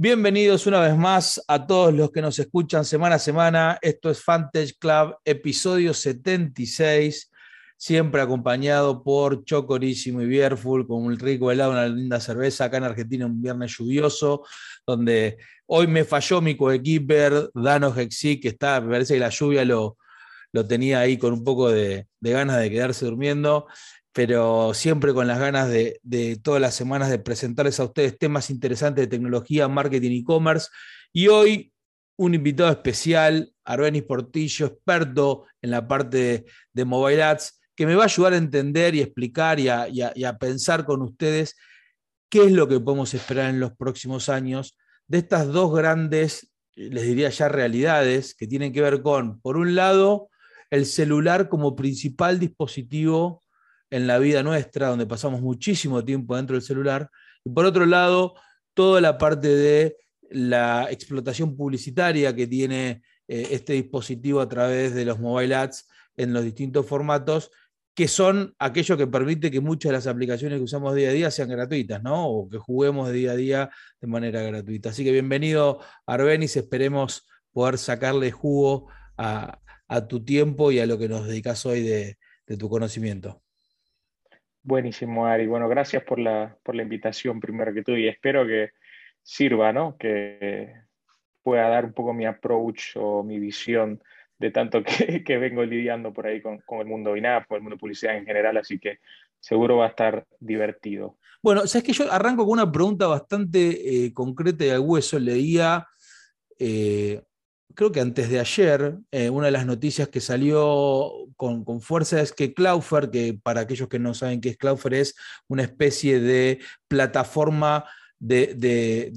Bienvenidos una vez más a todos los que nos escuchan semana a semana. Esto es Fantage Club, episodio 76, siempre acompañado por Chocorísimo y Bierful, con un rico helado, una linda cerveza. Acá en Argentina, un viernes lluvioso, donde hoy me falló mi coequiper, Dano Hexi, que está, me parece que la lluvia lo, lo tenía ahí con un poco de, de ganas de quedarse durmiendo pero siempre con las ganas de, todas las semanas de presentarles a ustedes temas interesantes de tecnología, marketing y e-commerce. Y hoy un invitado especial, Arbenis Portillo, experto en la parte de, mobile ads, que me va a ayudar a entender y explicar y a, pensar con ustedes qué es lo que podemos esperar en los próximos años de estas dos grandes, les diría ya realidades, que tienen que ver con, por un lado, el celular como principal dispositivo en la vida nuestra, donde pasamos muchísimo tiempo dentro del celular, y por otro lado, toda la parte de la explotación publicitaria que tiene eh, este dispositivo a través de los mobile ads en los distintos formatos, que son aquello que permite que muchas de las aplicaciones que usamos día a día sean gratuitas, ¿no? O que juguemos día a día de manera gratuita. Así que bienvenido, Arbenis, esperemos poder sacarle jugo a, tu tiempo y a lo que nos dedicas hoy de tu conocimiento. Buenísimo, Ari. Bueno, gracias por la, por la invitación primero que todo y espero que sirva, ¿no? Que pueda dar un poco mi approach o mi visión de tanto que, que vengo lidiando por ahí con, con el mundo INAP, con el mundo de publicidad en general, así que seguro va a estar divertido. Bueno, sabes que yo arranco con una pregunta bastante eh, concreta y al hueso. Leía eh, creo que antes de ayer, eh, una de las noticias que salió con, fuerza es que Cloudflare, que para aquellos que no saben qué es Cloudflare, es una especie de plataforma de,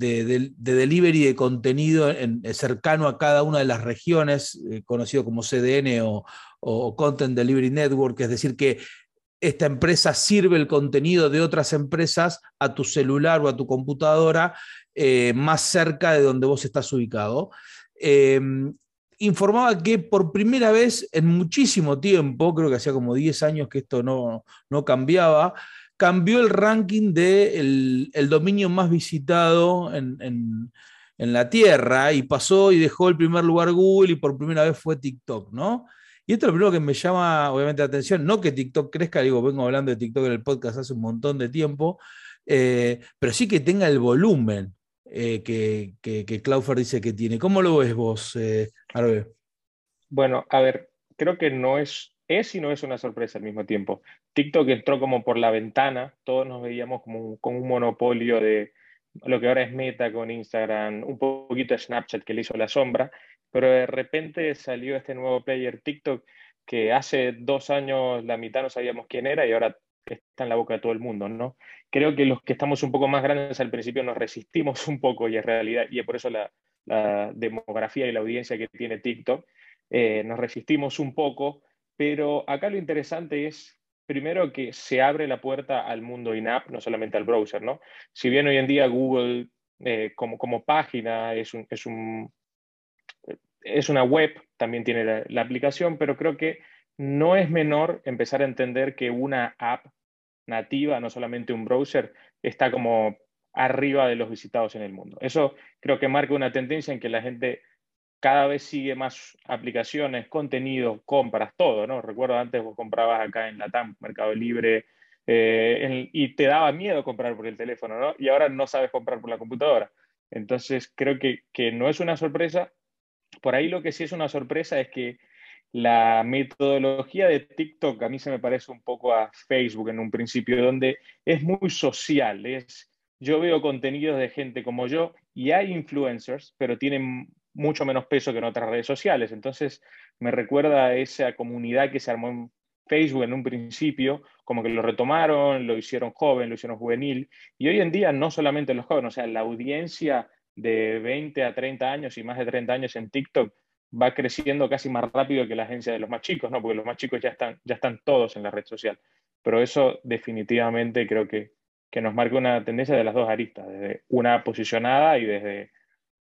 delivery de contenido cercano a cada una de las regiones, eh, conocido como CDN o, Content Delivery Network, es decir, que esta empresa sirve el contenido de otras empresas a tu celular o a tu computadora eh, más cerca de donde vos estás ubicado. Em, informaba que por primera vez en muchísimo tiempo, creo que hacía como 10 años que esto no, no cambiaba, cambió el ranking del de el dominio más visitado en, la Tierra y pasó y dejó el primer lugar Google y por primera vez fue TikTok, ¿no? Y esto es lo primero que me llama obviamente la atención, no que TikTok crezca, digo, vengo hablando de TikTok en el podcast hace un montón de tiempo, eh, pero sí que tenga el volumen. Eh, que, que, dice que tiene. ¿Cómo lo ves vos, eh, Bueno, a ver, creo que no es, es y no es una sorpresa al mismo tiempo. TikTok entró como por la ventana, todos nos veíamos como un, un monopolio de lo que ahora es Meta con Instagram, un poquito de Snapchat que le hizo la sombra, pero de repente salió este nuevo player TikTok que hace dos años la mitad no sabíamos quién era y ahora está en la boca de todo el mundo, ¿no? Creo que los que estamos un poco más grandes al principio nos resistimos un poco y en realidad, y es por eso la, demografía y la audiencia que tiene TikTok, eh, nos resistimos un poco, pero acá lo interesante es, primero, que se abre la puerta al mundo in-app, no solamente al browser, ¿no? Si bien hoy en día Google eh, como, como página es, un, es, un, es una web, también tiene la aplicación, pero creo que no es menor empezar a entender que una app nativa, no solamente un browser, está como arriba de los visitados en el mundo. Eso creo que marca una tendencia en que la gente cada vez sigue más aplicaciones, contenido, compras, todo, ¿no? Recuerdo antes vos comprabas acá en Latam, Mercado Libre, eh, y te daba miedo comprar por el teléfono, ¿no? Y ahora no sabes comprar por la computadora. Entonces creo que, que no es una sorpresa. Por ahí lo que sí es una sorpresa es que la metodología de TikTok a mí se me parece un poco a Facebook en un principio, donde es muy social. Es, yo veo contenidos de gente como yo y hay influencers, pero tienen mucho menos peso que en otras redes sociales. Entonces me recuerda a esa comunidad que se armó en Facebook en un principio, como que lo retomaron, lo hicieron joven, lo hicieron juvenil. Y hoy en día no solamente los jóvenes, o sea, la audiencia de 20 a 30 años y más de 30 años en TikTok va creciendo casi más rápido que la agencia de los más chicos, ¿no? Porque los más chicos ya están, ya están todos en la red social. Pero eso definitivamente creo que, que nos marca una tendencia de las dos aristas, desde una posicionada y desde,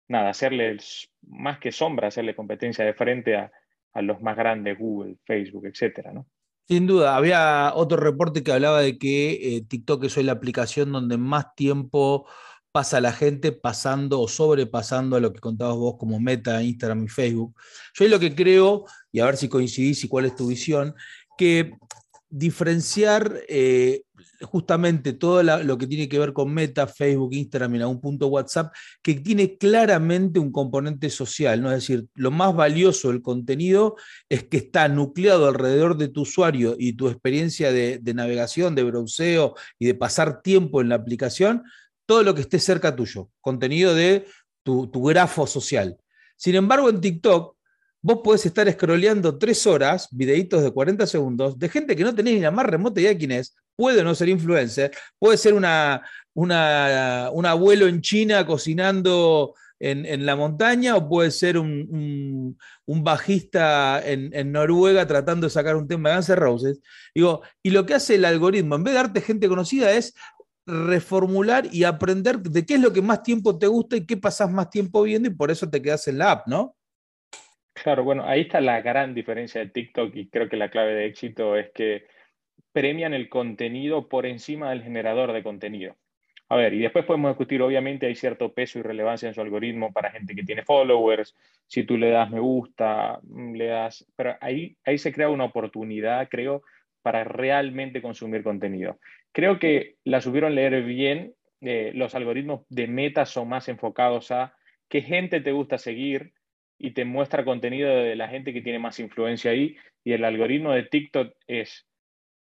nada, hacerle más que sombra, hacerle competencia de frente a, a los más grandes, Google, Facebook, etcétera, ¿no? Sin duda, había otro reporte que hablaba de que eh, TikTok es hoy la aplicación donde más tiempo pasa la gente pasando o sobrepasando a lo que contabas vos como Meta, Instagram y Facebook. Yo lo que creo, y a ver si coincidís y cuál es tu visión, que diferenciar eh, justamente todo lo que tiene que ver con Meta, Facebook, Instagram y en punto WhatsApp, que tiene claramente un componente social, ¿no? Es decir, lo más valioso del contenido es que está nucleado alrededor de tu usuario y tu experiencia de, navegación, de browseo y de pasar tiempo en la aplicación, todo lo que esté cerca tuyo, contenido de tu, tu grafo social. Sin embargo, en TikTok, vos podés estar scrolleando tres horas, videitos de 40 segundos, de gente que no tenés ni la más remota idea de quién es, puede no ser influencer, puede ser una, un abuelo en China cocinando en, la montaña o puede ser un, bajista en, Noruega tratando de sacar un tema de Guns Roses. Digo, y lo que hace el algoritmo, en vez de darte gente conocida, es reformular y aprender de qué es lo que más tiempo te gusta y qué pasás más tiempo viendo y por eso te quedas en la app, ¿no? Claro, bueno, ahí está la gran diferencia de TikTok y creo que la clave de éxito es que premian el contenido por encima del generador de contenido. A ver, y después podemos discutir, obviamente hay cierto peso y relevancia en su algoritmo para gente que tiene followers, si tú le das me gusta, mm, le das, pero ahí, ahí se crea una oportunidad, creo, para realmente consumir contenido. Creo que la supieron leer bien, eh, los algoritmos de meta son más enfocados a qué gente te gusta seguir, y te muestra contenido de la gente que tiene más influencia ahí. Y el algoritmo de TikTok es,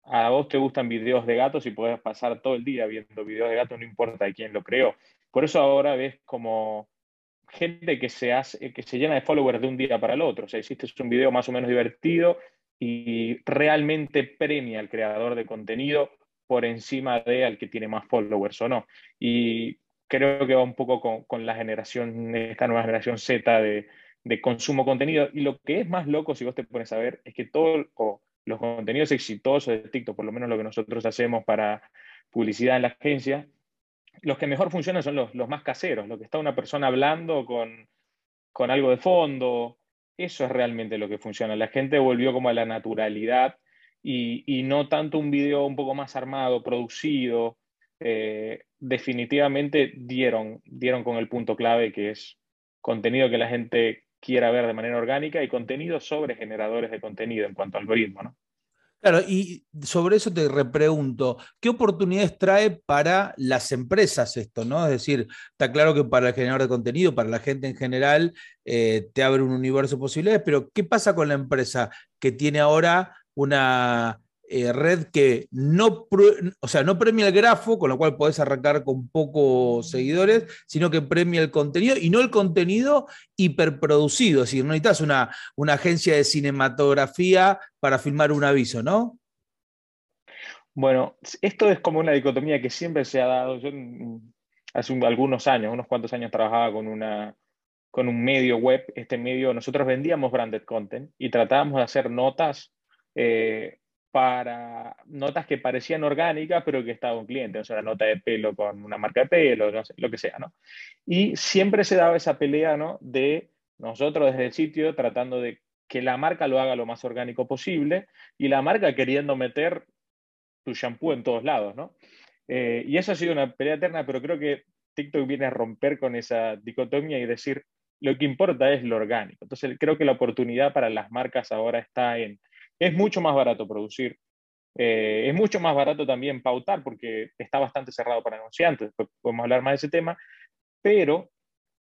a vos te gustan videos de gatos y puedes pasar todo el día viendo videos de gatos, no importa de quién lo creó. Por eso ahora ves como gente que se, que se llena de followers de un día para el otro. O sea, hiciste un video más o menos divertido y realmente premia al creador de contenido por encima de al que tiene más followers o no. Y creo que va un poco con, con la generación, esta nueva generación Z de, de consumo contenido. Y lo que es más loco, si vos te pones a ver, es que todos los contenidos exitosos de TikTok, por lo menos lo que nosotros hacemos para publicidad en la agencia, los que mejor funcionan son los, más caseros, lo que está una persona hablando con, algo de fondo. Eso es realmente lo que funciona. La gente volvió como a la naturalidad y, no tanto un video un poco más armado, producido. Eh, definitivamente dieron, dieron con el punto clave que es contenido que la gente quiera ver de manera orgánica y contenido sobre generadores de contenido en cuanto a algoritmo, ¿no? Claro, y sobre eso te repregunto, ¿qué oportunidades trae para las empresas esto? ¿no? Es decir, está claro que para el generador de contenido, para la gente en general, eh, te abre un universo de posibilidades, pero ¿qué pasa con la empresa que tiene ahora una eh, red que no, o sea, no premia el grafo, con lo cual podés arrancar con pocos seguidores, sino que premia el contenido y no el contenido hiperproducido. Es decir, no necesitas una, una agencia de cinematografía para filmar un aviso, ¿no? Bueno, esto es como una dicotomía que siempre se ha dado. Yo hace algunos años, unos cuantos años, trabajaba con, una, con un medio web. Este medio, nosotros vendíamos branded content y tratábamos de hacer notas eh, para notas que parecían orgánicas, pero que estaba un cliente, o sea, la nota de pelo con una marca de pelo, lo que sea, ¿no? Y siempre se daba esa pelea, ¿no? De nosotros desde el sitio tratando de que la marca lo haga lo más orgánico posible y la marca queriendo meter tu shampoo en todos lados, ¿no? Eh, y eso ha sido una pelea eterna, pero creo que TikTok viene a romper con esa dicotomía y decir, lo que importa es lo orgánico. Entonces, creo que la oportunidad para las marcas ahora está en es mucho más barato producir. Eh, es mucho más barato también pautar porque está bastante cerrado para anunciantes. Después podemos hablar más de ese tema. Pero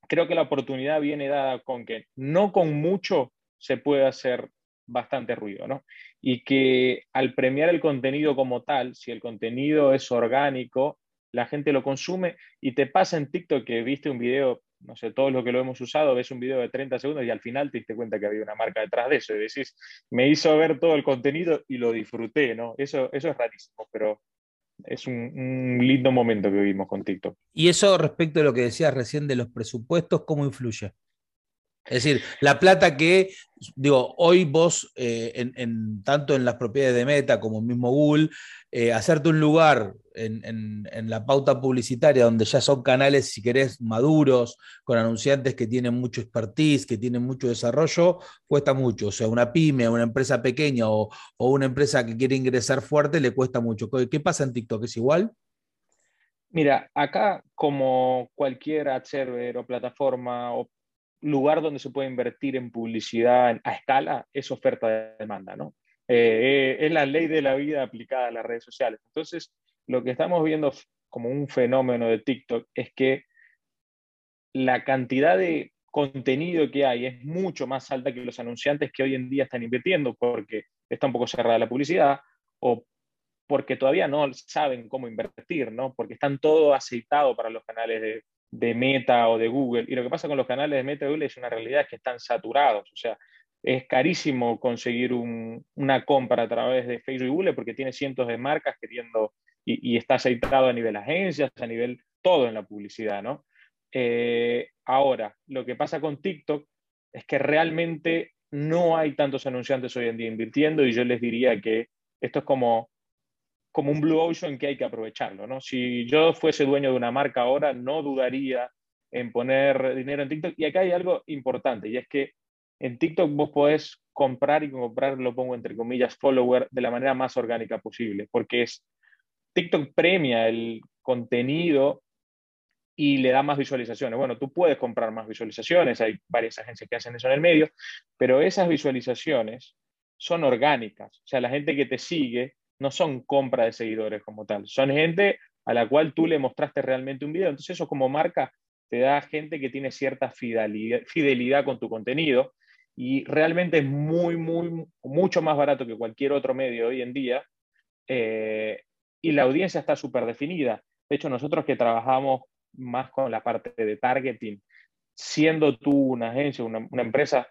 creo que la oportunidad viene dada con que no con mucho se puede hacer bastante ruido, ¿no? Y que al premiar el contenido como tal, si el contenido es orgánico, la gente lo consume y te pasa en TikTok que viste un video no sé, todos los que lo hemos usado, ves un video de 30 segundos y al final te diste cuenta que había una marca detrás de eso y decís, me hizo ver todo el contenido y lo disfruté, ¿no? Eso, eso es rarísimo, pero es un, lindo momento que vivimos con TikTok. Y eso respecto a lo que decías recién de los presupuestos, ¿cómo influye? Es decir, la plata que, digo, hoy vos, eh, en, tanto en las propiedades de Meta como mismo Google, eh, hacerte un lugar en, la pauta publicitaria donde ya son canales, si querés, maduros, con anunciantes que tienen mucho expertise, que tienen mucho desarrollo, cuesta mucho. O sea, una pyme, una empresa pequeña o, o una empresa que quiere ingresar fuerte le cuesta mucho. ¿Qué pasa en TikTok? ¿Es igual? Mira, acá como cualquier ad server o plataforma o lugar donde se puede invertir en publicidad a escala, es oferta de demanda, ¿no? Eh, es la ley de la vida aplicada a las redes sociales. Entonces, lo que estamos viendo como un fenómeno de TikTok es que la cantidad de contenido que hay es mucho más alta que los anunciantes que hoy en día están invirtiendo porque está un poco cerrada la publicidad o porque todavía no saben cómo invertir, ¿no? Porque están todo aceitado para los canales de, Meta o de Google. Y lo que pasa con los canales de Meta y Google es una realidad que están saturados. O sea, es carísimo conseguir una compra a través de Facebook y Google porque tiene cientos de marcas queriendo y, está aceitado a nivel agencias, a nivel todo en la publicidad, ¿no? Eh, ahora, lo que pasa con TikTok es que realmente no hay tantos anunciantes hoy en día invirtiendo y yo les diría que esto es como como un blue ocean que hay que aprovecharlo. ¿no? Si yo fuese dueño de una marca ahora, no dudaría en poner dinero en TikTok. Y acá hay algo importante, y es que en TikTok vos podés comprar y comprar, lo pongo entre comillas, follower de la manera más orgánica posible, porque es TikTok premia el contenido y le da más visualizaciones. Bueno, tú puedes comprar más visualizaciones, hay varias agencias que hacen eso en el medio, pero esas visualizaciones son orgánicas, o sea, la gente que te sigue no son compra de seguidores como tal, son gente a la cual tú le mostraste realmente un video. Entonces eso como marca te da gente que tiene cierta fidelidad, con tu contenido y realmente es muy, muy, mucho más barato que cualquier otro medio hoy en día eh, y la audiencia está súper definida. De hecho, nosotros que trabajamos más con la parte de targeting, siendo tú una agencia, una, empresa,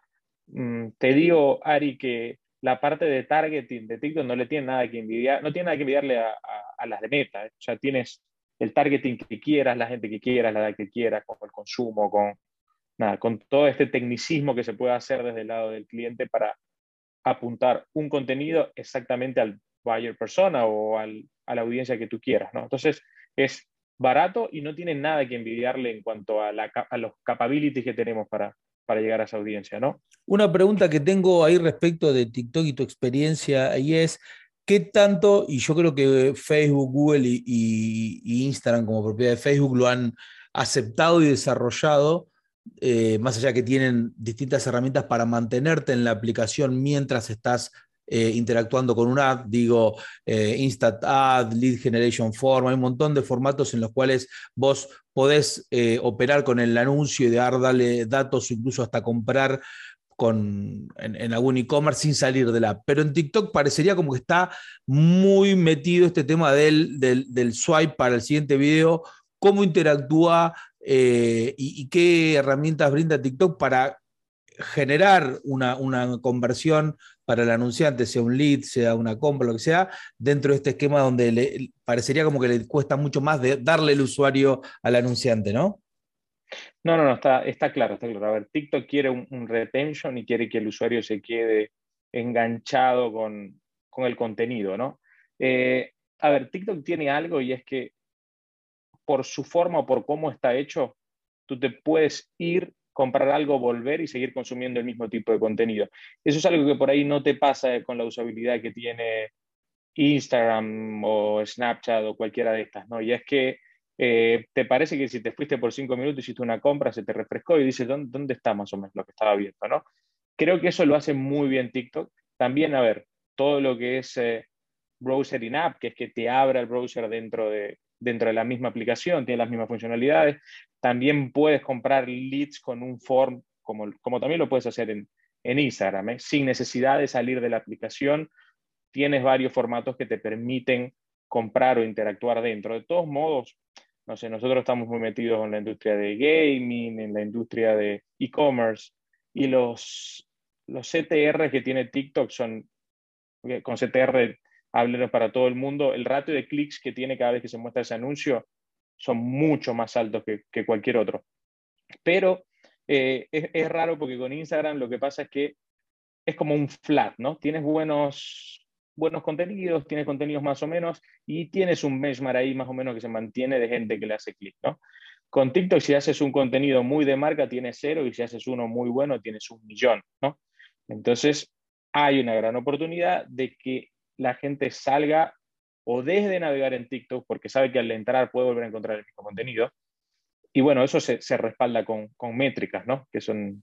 mm, te digo, Ari, que la parte de targeting de TikTok no le tiene nada que envidiar, no tiene nada que envidiarle a, las de Meta. ¿eh? O sea, tienes el targeting que quieras, la gente que quieras, la edad que quieras, con el consumo, con, nada, con todo este tecnicismo que se puede hacer desde el lado del cliente para apuntar un contenido exactamente al buyer persona o al, a la audiencia que tú quieras. ¿no? Entonces, es barato y no tiene nada que envidiarle en cuanto a, la, a los capabilities que tenemos para, para llegar a esa audiencia, ¿no? Una pregunta que tengo ahí respecto de TikTok y tu experiencia ahí es, ¿qué tanto, y yo creo que Facebook, Google y, Instagram como propiedad de Facebook lo han aceptado y desarrollado, eh, más allá que tienen distintas herramientas para mantenerte en la aplicación mientras estás eh, interactuando con un ad, digo eh, Instant Ad, Lead Generation Form, hay un montón de formatos en los cuales vos podés eh, operar con el anuncio y dar, darle datos, incluso hasta comprar con, en, algún e-commerce sin salir de la app. Pero en TikTok parecería como que está muy metido este tema del, del, swipe para el siguiente video, cómo interactúa y, y, qué herramientas brinda TikTok para generar una, una, conversión para el anunciante, sea un lead, sea una compra, lo que sea, dentro de este esquema donde parecería como que le cuesta mucho más darle el usuario al anunciante, ¿no? No, no, no, está, está claro, está claro. A ver, TikTok quiere un, retention y quiere que el usuario se quede enganchado con, con el contenido, ¿no? Eh, a ver, TikTok tiene algo y es que por su forma o por cómo está hecho, tú te puedes ir comprar algo, volver y seguir consumiendo el mismo tipo de contenido. Eso es algo que por ahí no te pasa con la usabilidad que tiene Instagram o Snapchat o cualquiera de estas, ¿no? Y es que eh, te parece que si te fuiste por cinco minutos, hiciste una compra, se te refrescó y dices, ¿dónde, está más o menos lo que estaba viendo, ¿no? Creo que eso lo hace muy bien TikTok. También, a ver, todo lo que es eh, browser in-app, que es que te abra el browser dentro de, dentro de la misma aplicación, tiene las mismas funcionalidades. También puedes comprar leads con un form, como, como también lo puedes hacer en, en Instagram, ¿eh? sin necesidad de salir de la aplicación. Tienes varios formatos que te permiten comprar o interactuar dentro. De todos modos, no sé, nosotros estamos muy metidos en la industria de gaming, en la industria de e-commerce, y los, los CTR que tiene TikTok son, con CTR háblenos para todo el mundo, el ratio de clics que tiene cada vez que se muestra ese anuncio son mucho más altos que, cualquier otro. Pero eh, es, raro porque con Instagram lo que pasa es que es como un flat, ¿no? Tienes buenos, buenos contenidos, tienes contenidos más o menos y tienes un benchmark ahí más o menos que se mantiene de gente que le hace clic, ¿no? Con TikTok, si haces un contenido muy de marca, tienes cero y si haces uno muy bueno, tienes un millón, ¿no? Entonces, hay una gran oportunidad de que la gente salga o deje de navegar en TikTok porque sabe que al entrar puede volver a encontrar el mismo contenido. Y bueno, eso se, se respalda con, con, métricas, ¿no? Que son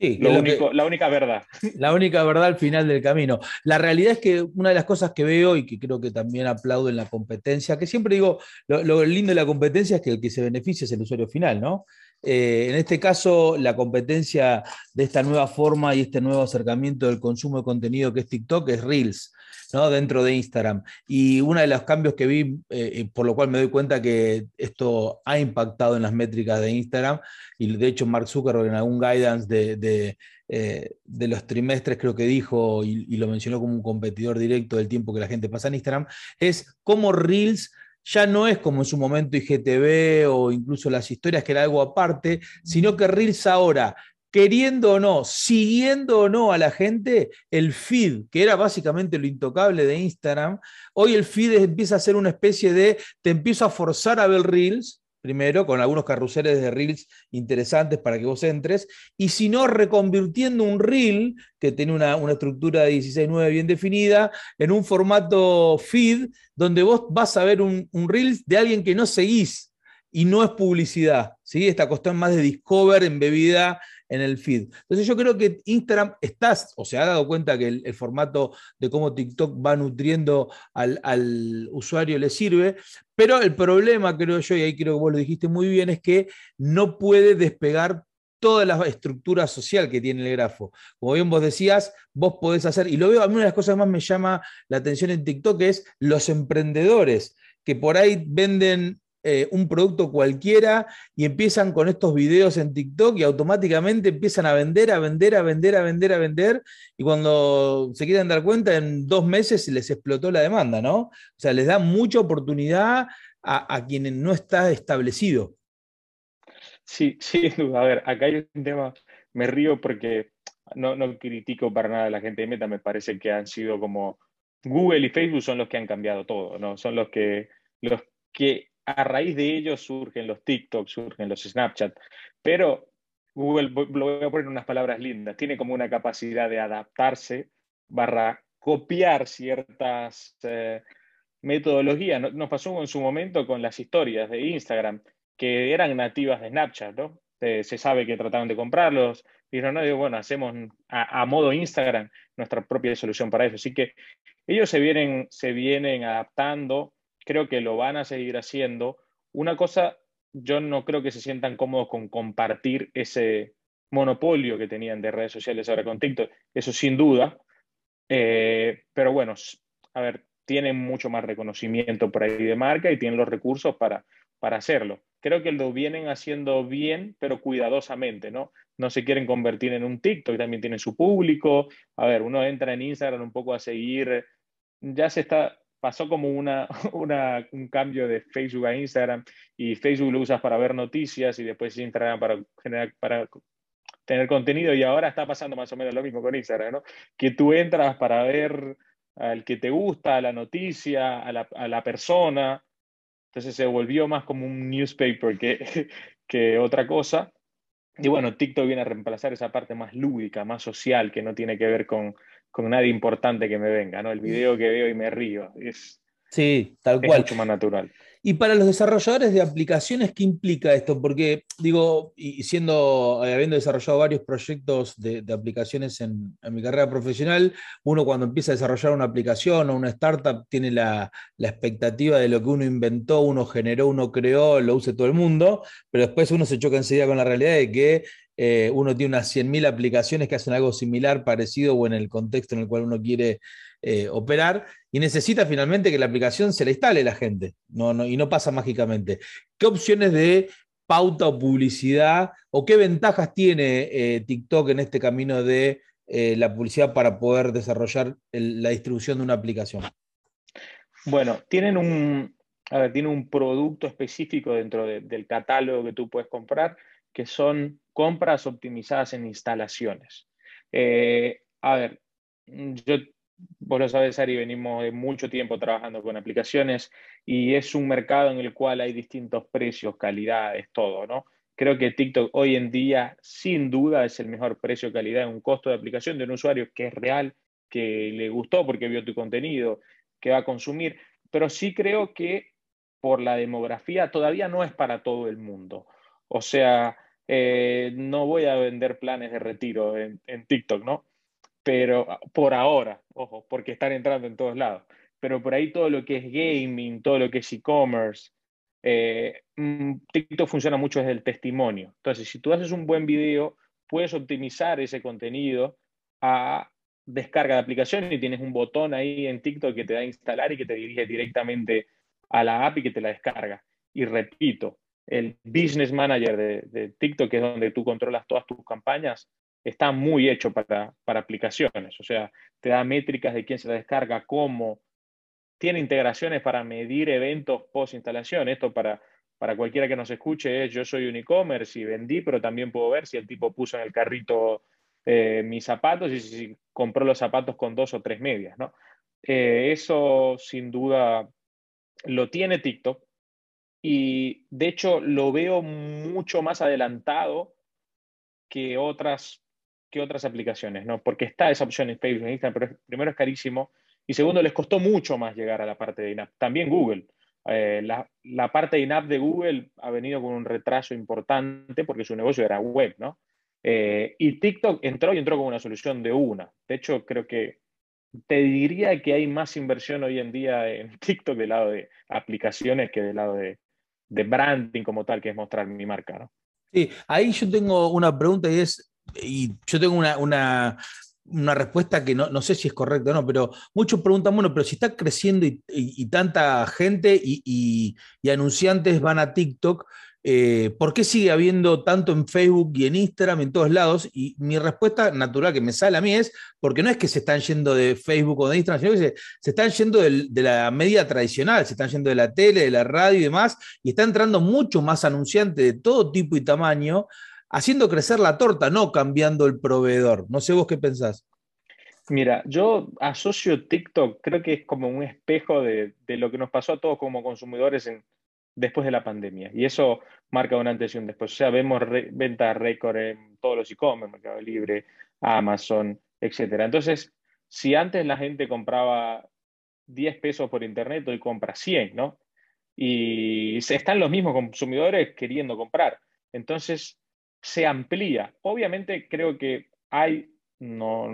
la única verdad. La única verdad al final del camino. La realidad es que una de las cosas que veo y que creo que también aplaudo en la competencia, que siempre digo, lo, lindo de la competencia es que el que se beneficia es el usuario final, ¿no? Eh, en este caso, la competencia de esta nueva forma y este nuevo acercamiento del consumo de contenido que es TikTok es Reels. ¿no? dentro de Instagram. Y uno de los cambios que vi, eh, por lo cual me doy cuenta que esto ha impactado en las métricas de Instagram, y de hecho Mark Zuckerberg en algún guidance de, eh, los trimestres creo que dijo, y, y, lo mencionó como un competidor directo del tiempo que la gente pasa en Instagram, es cómo Reels ya no es como en su momento IGTV o incluso las historias que era algo aparte, sino que Reels ahora queriendo o no, siguiendo o no a la gente, el feed, que era básicamente lo intocable de Instagram, hoy el feed empieza a ser una especie de, te empiezo a forzar a ver reels, primero, con algunos carruseles de reels interesantes para que vos entres, y si no, reconvirtiendo un reel, que tiene una, estructura de 16.9 bien definida, en un formato feed, donde vos vas a ver un, un reel de alguien que no seguís, y no es publicidad, ¿sí? Esta cuestión más de discover embebida en el feed. Entonces yo creo que Instagram está, o se ha dado cuenta que el, formato de cómo TikTok va nutriendo al, usuario le sirve, pero el problema, creo yo, y ahí creo que vos lo dijiste muy bien, es que no puede despegar toda la estructura social que tiene el grafo. Como bien vos decías, vos podés hacer, y lo veo, a mí una de las cosas más me llama la atención en TikTok es los emprendedores que por ahí venden eh, un producto cualquiera y empiezan con estos videos en TikTok y automáticamente empiezan a vender, a vender, a vender, a vender, a vender. Y cuando se quieren dar cuenta, en dos meses les explotó la demanda, ¿no? O sea, les da mucha oportunidad a, a quienes no está establecido. Sí, sí, A ver, acá hay un tema, me río porque no, no critico para nada a la gente de Meta, me parece que han sido como Google y Facebook son los que han cambiado todo, ¿no? Son los que, los que a raíz de ellos surgen los TikTok, surgen los Snapchat, pero Google, lo voy a poner unas palabras lindas, tiene como una capacidad de adaptarse barra copiar ciertas eh, metodologías. Nos pasó en su momento con las historias de Instagram, que eran nativas de Snapchat, ¿no? se sabe que trataron de comprarlos, dijeron, no, digo, bueno, hacemos a, modo Instagram nuestra propia solución para eso. Así que ellos se vienen, se vienen adaptando creo que lo van a seguir haciendo. Una cosa, yo no creo que se sientan cómodos con compartir ese monopolio que tenían de redes sociales ahora con TikTok, eso sin duda. Eh, pero bueno, a ver, tienen mucho más reconocimiento por ahí de marca y tienen los recursos para, para hacerlo. Creo que lo vienen haciendo bien, pero cuidadosamente, ¿no? No se quieren convertir en un TikTok, también tienen su público. A ver, uno entra en Instagram un poco a seguir, ya se está, pasó como una, un cambio de Facebook a Instagram y Facebook lo usas para ver noticias y después Instagram para, generar, para tener contenido y ahora está pasando más o menos lo mismo con Instagram, ¿no? Que tú entras para ver al que te gusta, la noticia, a la, a la persona. Entonces se volvió más como un newspaper que, que otra cosa. Y bueno, TikTok viene a reemplazar esa parte más lúdica, más social, que no tiene que ver con, con nadie importante que me venga, ¿no? El video que veo y me río. Es, sí, tal cual. mucho más natural. Y para los desarrolladores de aplicaciones, ¿qué implica esto? Porque, digo, y siendo, eh, habiendo desarrollado varios proyectos de, aplicaciones en, mi carrera profesional, uno cuando empieza a desarrollar una aplicación o una startup tiene la, la, expectativa de lo que uno inventó, uno generó, uno creó, lo use todo el mundo, pero después uno se choca enseguida con la realidad de que eh, uno tiene unas 100.000 aplicaciones que hacen algo similar, parecido o en el contexto en el cual uno quiere eh, operar y necesita finalmente que la aplicación se la instale la gente no, y no pasa mágicamente. ¿Qué opciones de pauta o publicidad o qué ventajas tiene eh, TikTok en este camino de la publicidad para poder desarrollar la distribución de una aplicación? Bueno, tienen un, un producto específico dentro del catálogo que tú puedes comprar que son compras optimizadas en instalaciones. Eh, a ver, yo, vos lo sabes, Ari, venimos de mucho tiempo trabajando con aplicaciones y es un mercado en el cual hay distintos precios, calidades, todo, ¿no? Creo que TikTok hoy en día, sin duda, es el mejor precio-calidad en un costo de aplicación de un usuario que es real, que le gustó porque vio tu contenido, que va a consumir. pero sí creo que por la demografía todavía no es para todo el mundo. O sea, eh, no voy a vender planes de retiro en, TikTok, ¿no? Pero por ahora, ojo, porque están entrando en todos lados. Pero por ahí todo lo que es gaming, todo lo que es e-commerce, eh, mm, TikTok funciona mucho desde el testimonio. Entonces, si tú haces un buen video, puedes optimizar ese contenido a descarga de aplicación y tienes un botón ahí en TikTok que te da a instalar y que te dirige directamente a la app y que te la descarga. Y repito, el Business Manager de, TikTok, que es donde tú controlas todas tus campañas, está muy hecho para, aplicaciones. O sea, te da métricas de quién se la descarga, cómo. Tiene integraciones para medir eventos post instalación. Esto para, para cualquiera que nos escuche es yo soy un e-commerce y vendí, pero también puedo ver si el tipo puso en el carrito eh, mis zapatos y si, compró los zapatos con dos o tres medias. ¿no? Eh, eso sin duda lo tiene TikTok y de hecho lo veo mucho más adelantado que otras, que otras aplicaciones, ¿no? Porque está esa opción en Facebook, en Instagram, pero primero es carísimo y segundo les costó mucho más llegar a la parte de INAP. También Google. Eh, la, parte de INAP de Google ha venido con un retraso importante porque su negocio era web, ¿no? Eh, y TikTok entró y entró con una solución de una. De hecho, creo que te diría que hay más inversión hoy en día en TikTok del lado de aplicaciones que del lado de, de branding como tal, que es mostrar mi marca. ¿no? Sí, ahí yo tengo una pregunta y es, y yo tengo una, una, una respuesta que no, no, sé si es correcta o no, pero muchos preguntan, bueno, pero si está creciendo y, tanta gente y, y, anunciantes van a TikTok, eh, ¿por qué sigue habiendo tanto en Facebook y en Instagram, en todos lados? Y mi respuesta natural que me sale a mí es, porque no es que se están yendo de Facebook o de Instagram, sino que se, están yendo de, la media tradicional, se están yendo de la tele, de la radio y demás, y está entrando mucho más anunciantes de todo tipo y tamaño, haciendo crecer la torta, no cambiando el proveedor. No sé vos qué pensás. Mira, yo asocio TikTok, creo que es como un espejo de lo que nos pasó a todos como consumidores en, después de la pandemia. Y eso marca una antes y un después. O sea, vemos ventas récord en todos los e-commerce, Mercado Libre, Amazon, etc. Entonces, si antes la gente compraba 10 pesos por internet, hoy compra 100, ¿no? Y están los mismos consumidores queriendo comprar. Entonces, se amplía. Obviamente, creo que hay, no,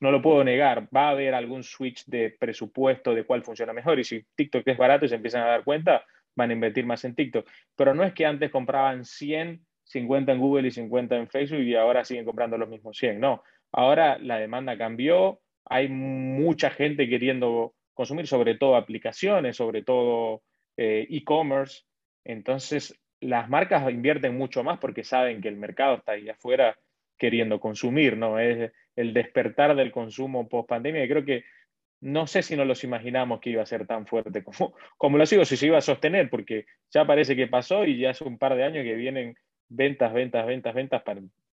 no lo puedo negar, va a haber algún switch de presupuesto de cuál funciona mejor. Y si TikTok es barato y se empiezan a dar cuenta, van a invertir más en TikTok. Pero no es que antes compraban 100, 50 en Google y 50 en Facebook y ahora siguen comprando los mismos 100. No, ahora la demanda cambió, hay mucha gente queriendo consumir, sobre todo aplicaciones, sobre todo eh, e-commerce. Entonces, las marcas invierten mucho más porque saben que el mercado está ahí afuera queriendo consumir, ¿no? Es el despertar del consumo post pandemia. Y creo que no sé si nos los imaginamos que iba a ser tan fuerte como, como lo sigo, si se iba a sostener, porque ya parece que pasó y ya hace un par de años que vienen ventas, ventas, ventas, ventas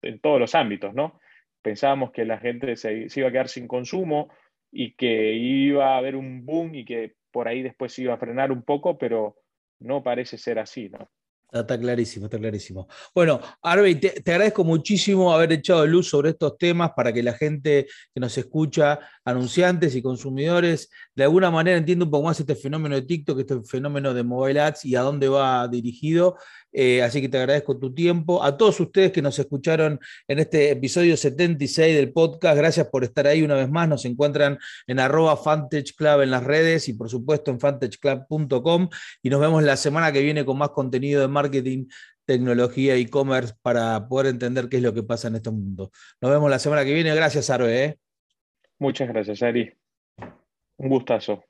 en todos los ámbitos, ¿no? Pensábamos que la gente se, iba a quedar sin consumo y que iba a haber un boom y que por ahí después se iba a frenar un poco, pero no parece ser así, ¿no? Está, clarísimo, está clarísimo. Bueno, Arbe, te, agradezco muchísimo haber echado luz sobre estos temas para que la gente que nos escucha, anunciantes y consumidores, de alguna manera entienda un poco más este fenómeno de TikTok, este fenómeno de mobile ads y a dónde va dirigido. Eh, así que te agradezco tu tiempo. A todos ustedes que nos escucharon en este episodio 76 del podcast, gracias por estar ahí una vez más. Nos encuentran en arroba Club en las redes y por supuesto en fantageclub.com. Y nos vemos la semana que viene con más contenido de marketing, tecnología, e-commerce para poder entender qué es lo que pasa en este mundo. Nos vemos la semana que viene. Gracias, Arbe. ¿eh? Muchas gracias, Ari. Un gustazo.